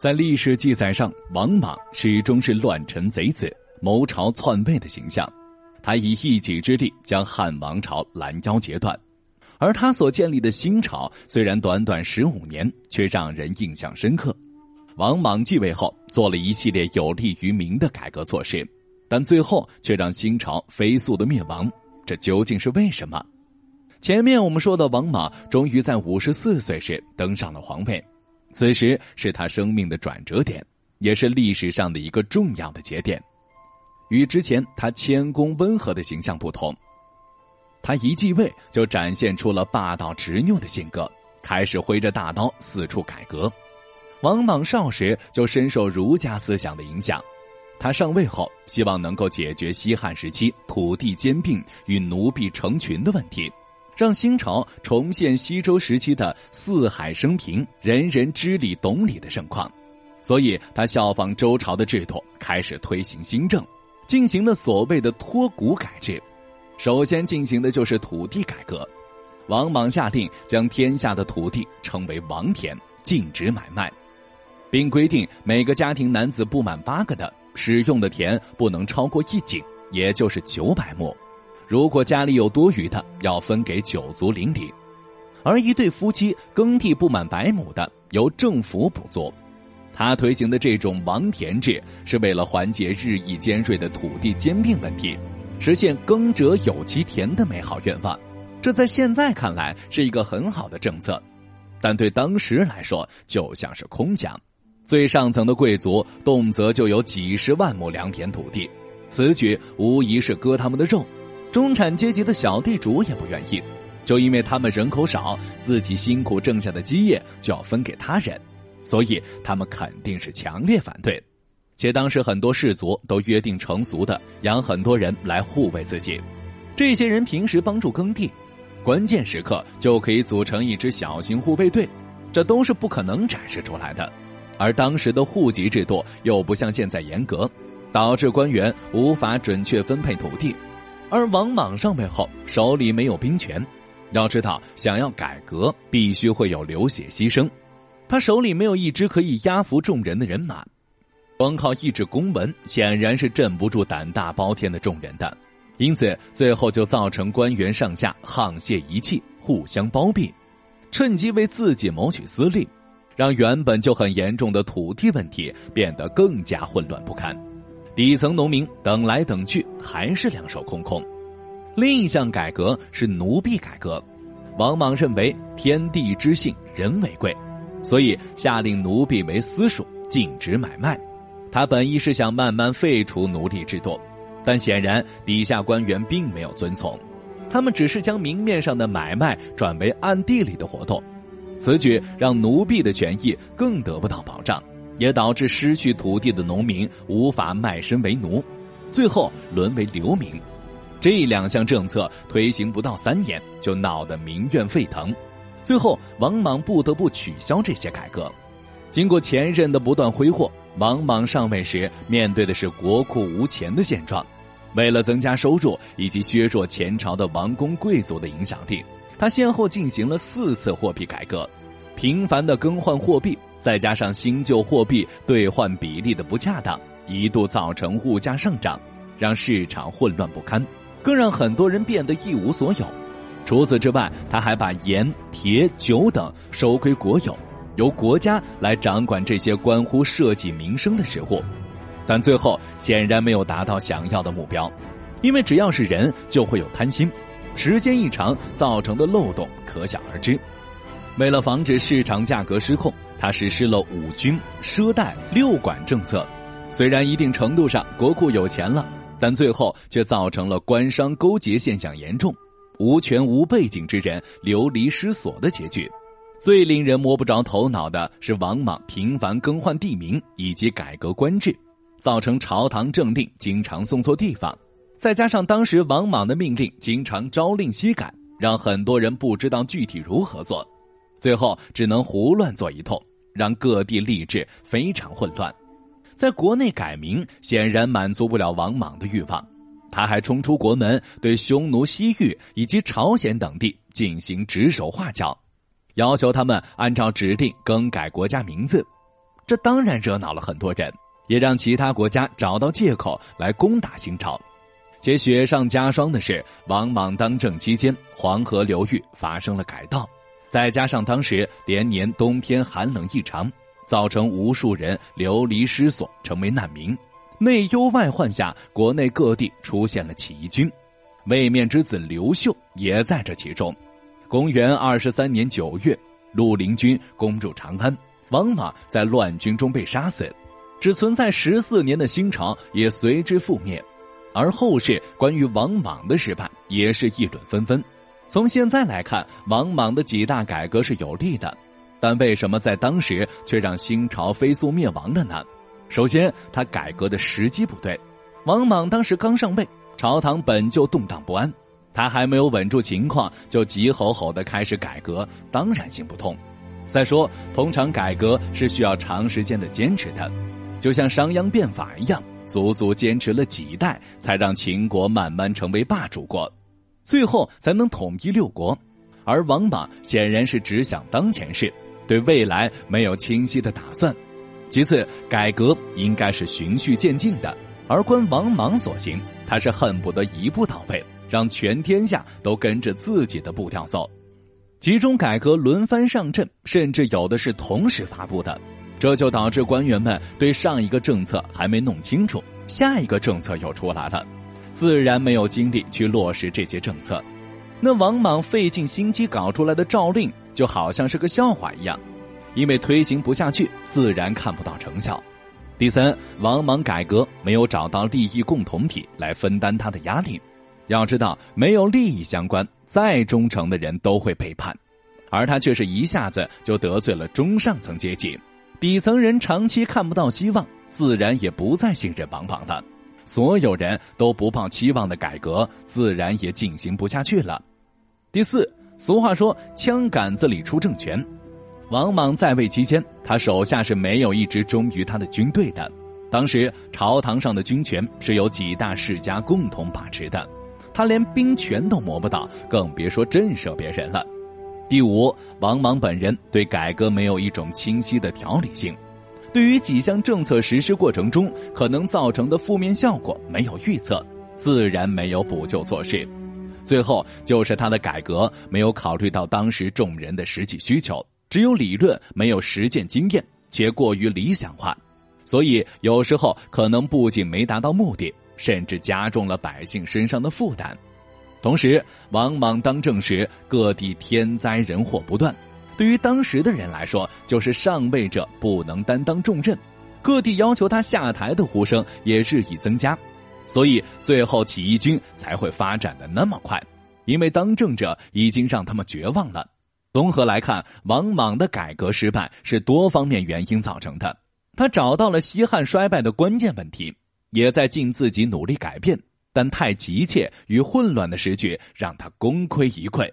在历史记载上，王莽始终是乱臣贼子、谋朝篡位的形象。他以一己之力将汉王朝拦腰截断，而他所建立的新朝虽然短短十五年，却让人印象深刻。王莽继位后，做了一系列有利于民的改革措施，但最后却让新朝飞速的灭亡。这究竟是为什么？前面我们说的王莽终于在五十四岁时登上了皇位。此时是他生命的转折点，也是历史上的一个重要的节点。与之前他谦恭温和的形象不同，他一继位就展现出了霸道执拗的性格，开始挥着大刀四处改革。王莽少时就深受儒家思想的影响，他上位后希望能够解决西汉时期土地兼并与奴婢成群的问题。让新朝重现西周时期的四海升平、人人知礼懂礼的盛况，所以他效仿周朝的制度，开始推行新政，进行了所谓的托谷改制。首先进行的就是土地改革，王莽下令将天下的土地称为王田，禁止买卖，并规定每个家庭男子不满八个的使用的田不能超过一井，也就是九百亩。如果家里有多余的，要分给九族邻里；而一对夫妻耕地不满百亩的，由政府补足。他推行的这种王田制，是为了缓解日益尖锐的土地兼并问题，实现耕者有其田的美好愿望。这在现在看来是一个很好的政策，但对当时来说就像是空想。最上层的贵族动辄就有几十万亩良田土地，此举无疑是割他们的肉。中产阶级的小地主也不愿意，就因为他们人口少，自己辛苦挣下的基业就要分给他人，所以他们肯定是强烈反对。且当时很多氏族都约定成俗的养很多人来护卫自己，这些人平时帮助耕地，关键时刻就可以组成一支小型护卫队，这都是不可能展示出来的。而当时的户籍制度又不像现在严格，导致官员无法准确分配土地。而王莽上位后，手里没有兵权。要知道，想要改革，必须会有流血牺牲。他手里没有一支可以压服众人的人马，光靠一纸公文，显然是镇不住胆大包天的众人的。因此，最后就造成官员上下沆瀣一气，互相包庇，趁机为自己谋取私利，让原本就很严重的土地问题变得更加混乱不堪。底层农民等来等去还是两手空空。另一项改革是奴婢改革。王莽认为天地之性，人为贵，所以下令奴婢为私属，禁止买卖。他本意是想慢慢废除奴隶制度，但显然底下官员并没有遵从，他们只是将明面上的买卖转为暗地里的活动。此举让奴婢的权益更得不到保障。也导致失去土地的农民无法卖身为奴，最后沦为流民。这两项政策推行不到三年，就闹得民怨沸腾。最后，王莽不得不取消这些改革。经过前任的不断挥霍，王莽上位时面对的是国库无钱的现状。为了增加收入以及削弱前朝的王公贵族的影响力，他先后进行了四次货币改革，频繁的更换货币。再加上新旧货币兑换比例的不恰当，一度造成物价上涨，让市场混乱不堪，更让很多人变得一无所有。除此之外，他还把盐、铁、酒等收归国有，由国家来掌管这些关乎社稷民生的事务。但最后显然没有达到想要的目标，因为只要是人就会有贪心，时间一长造成的漏洞可想而知。为了防止市场价格失控。他实施了五军赊贷六管政策，虽然一定程度上国库有钱了，但最后却造成了官商勾结现象严重，无权无背景之人流离失所的结局。最令人摸不着头脑的是王莽频繁更换地名以及改革官制，造成朝堂政令经常送错地方，再加上当时王莽的命令经常朝令夕改，让很多人不知道具体如何做，最后只能胡乱做一通。让各地吏治非常混乱，在国内改名显然满足不了王莽的欲望，他还冲出国门，对匈奴、西域以及朝鲜等地进行指手画脚，要求他们按照指令更改国家名字。这当然惹恼了很多人，也让其他国家找到借口来攻打新朝。且雪上加霜的是，王莽当政期间，黄河流域发生了改道，再加上当时连年冬天寒冷异常，造成无数人流离失所，成为难民。内忧外患下，国内各地出现了起义军，位面之子刘秀也在这其中。公元二十三年九月，绿林军攻入长安。王莽在乱军中被杀死，只存在十四年的新朝也随之覆灭，而后世关于王莽的失败也是议论纷纷。从现在来看，王莽的几大改革是有利的，但为什么在当时却让新朝飞速灭亡了呢？首先，他改革的时机不对。王莽当时刚上位，朝堂本就动荡不安，他还没有稳住情况就急吼吼的开始改革，当然行不通。再说，通常改革是需要长时间的坚持的，就像商鞅变法一样，足足坚持了几代，才让秦国慢慢成为霸主国，最后才能统一六国。而王莽显然是只想当前事，对未来没有清晰的打算。其次，改革应该是循序渐进的，而观王莽所行，他是恨不得一步到位，让全天下都跟着自己的步调走。集中改革轮番上阵，甚至有的是同时发布的，这就导致官员们对上一个政策还没弄清楚，下一个政策又出来了，自然没有精力去落实这些政策。那王莽费尽心机搞出来的诏令，就好像是个笑话一样，因为推行不下去，自然看不到成效。第三，王莽改革没有找到利益共同体来分担他的压力。要知道，没有利益相关，再忠诚的人都会背叛，而他却是一下子就得罪了中上层阶级，底层人长期看不到希望，自然也不再信任王莽了。所有人都不抱期望的改革，自然也进行不下去了。第四，俗话说“枪杆子里出政权”，王莽在位期间，他手下是没有一支忠于他的军队的。当时朝堂上的军权是由几大世家共同把持的。他连兵权都摸不到，更别说震慑别人了。第五，王莽本人对改革没有一种清晰的条理性，对于几项政策实施过程中可能造成的负面效果没有预测，自然没有补救措施。最后就是他的改革没有考虑到当时众人的实际需求，只有理论没有实践经验，且过于理想化，所以有时候可能不仅没达到目的。甚至加重了百姓身上的负担，同时，王莽当政时，各地天灾人祸不断，对于当时的人来说，就是上位者不能担当重任，各地要求他下台的呼声也日益增加，所以最后起义军才会发展的那么快，因为当政者已经让他们绝望了。综合来看，王莽的改革失败是多方面原因造成的，他找到了西汉衰败的关键问题。也在尽自己努力改变，但太急切与混乱的时局让他功亏一篑。